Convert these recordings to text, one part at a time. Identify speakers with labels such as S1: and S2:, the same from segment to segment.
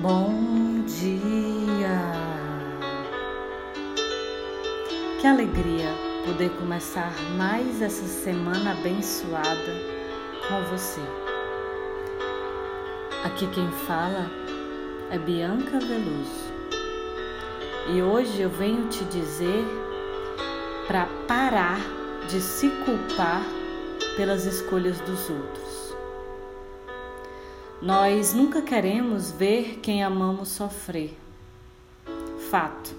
S1: Bom dia! Que alegria poder começar mais essa semana abençoada com você. Aqui quem fala é Bianca Veloso e hoje eu venho te dizer para parar de se culpar pelas escolhas dos outros. Nós nunca queremos ver quem amamos sofrer. Fato.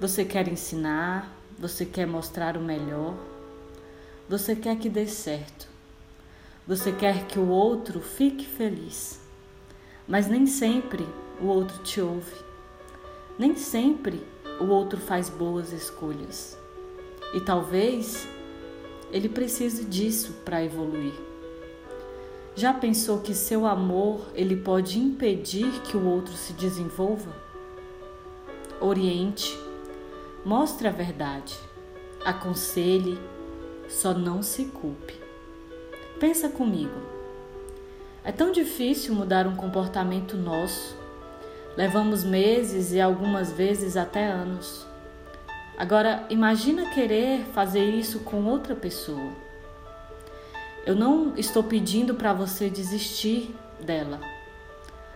S1: Você quer ensinar, você quer mostrar o melhor, você quer que dê certo, você quer que o outro fique feliz. Mas nem sempre o outro te ouve, nem sempre o outro faz boas escolhas. E talvez ele precise disso para evoluir. Já pensou que seu amor ele pode impedir que o outro se desenvolva? Oriente, mostre a verdade, aconselhe, só não se culpe. Pensa comigo. É tão difícil mudar um comportamento nosso. Levamos meses e algumas vezes até anos. Agora, imagina querer fazer isso com outra pessoa. Eu não estou pedindo para você desistir dela.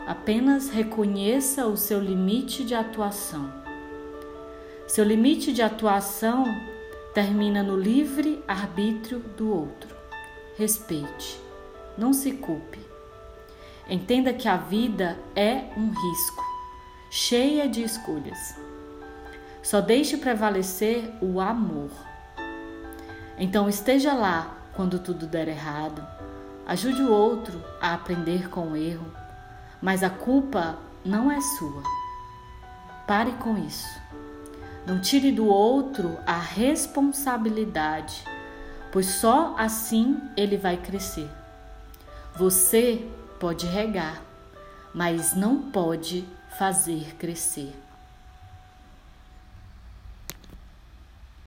S1: Apenas reconheça o seu limite de atuação. Seu limite de atuação termina no livre arbítrio do outro. Respeite, não se culpe. Entenda que a vida é um risco, cheia de escolhas. Só deixe prevalecer o amor. Então esteja lá quando tudo der errado. Ajude o outro a aprender com o erro, mas a culpa não é sua. Pare com isso. Não tire do outro a responsabilidade, pois só assim ele vai crescer. Você pode regar, mas não pode fazer crescer.